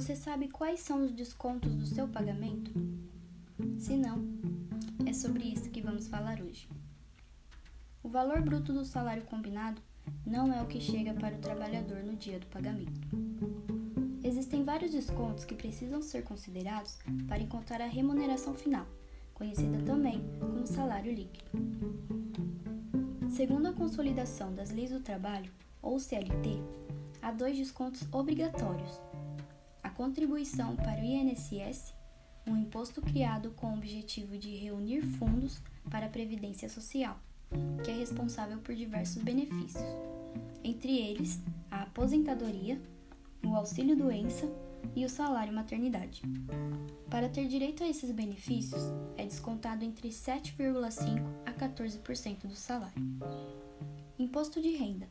sabe quais são os descontos do seu pagamento? Se não, é sobre isso que vamos falar hoje. O valor bruto do salário combinado não é o que chega para o trabalhador no dia do pagamento. Existem vários descontos que precisam ser considerados para encontrar a remuneração final, conhecida também como salário líquido. Segundo a Consolidação das Leis do Trabalho, ou CLT, há dois descontos obrigatórios: contribuição para o INSS, um imposto criado com o objetivo de reunir fundos para a Previdência Social, que é responsável por diversos benefícios, entre eles a aposentadoria, o auxílio-doença e o salário maternidade. Para ter direito a esses benefícios, é descontado entre 7,5% a 14% do salário. Imposto de renda.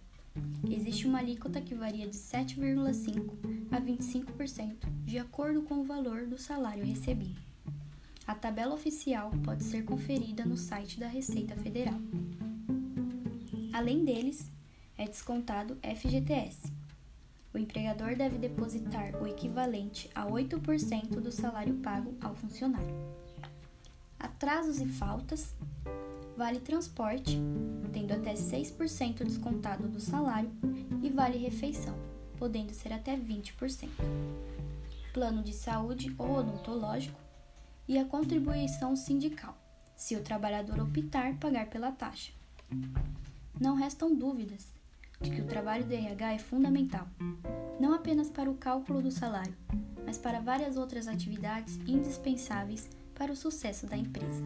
Existe uma alíquota que varia de 7,5% a 25%, de acordo com o valor do salário recebido. A tabela oficial pode ser conferida no site da Receita Federal. Além deles, é descontado FGTS. O empregador deve depositar o equivalente a 8% do salário pago ao funcionário. Atrasos e faltas. Vale transporte, tendo até 6% descontado do salário, e vale refeição, podendo ser até 20%. Plano de saúde ou odontológico e a contribuição sindical, se o trabalhador optar pagar pela taxa. Não restam dúvidas de que o trabalho do RH é fundamental, não apenas para o cálculo do salário, mas para várias outras atividades indispensáveis para o sucesso da empresa.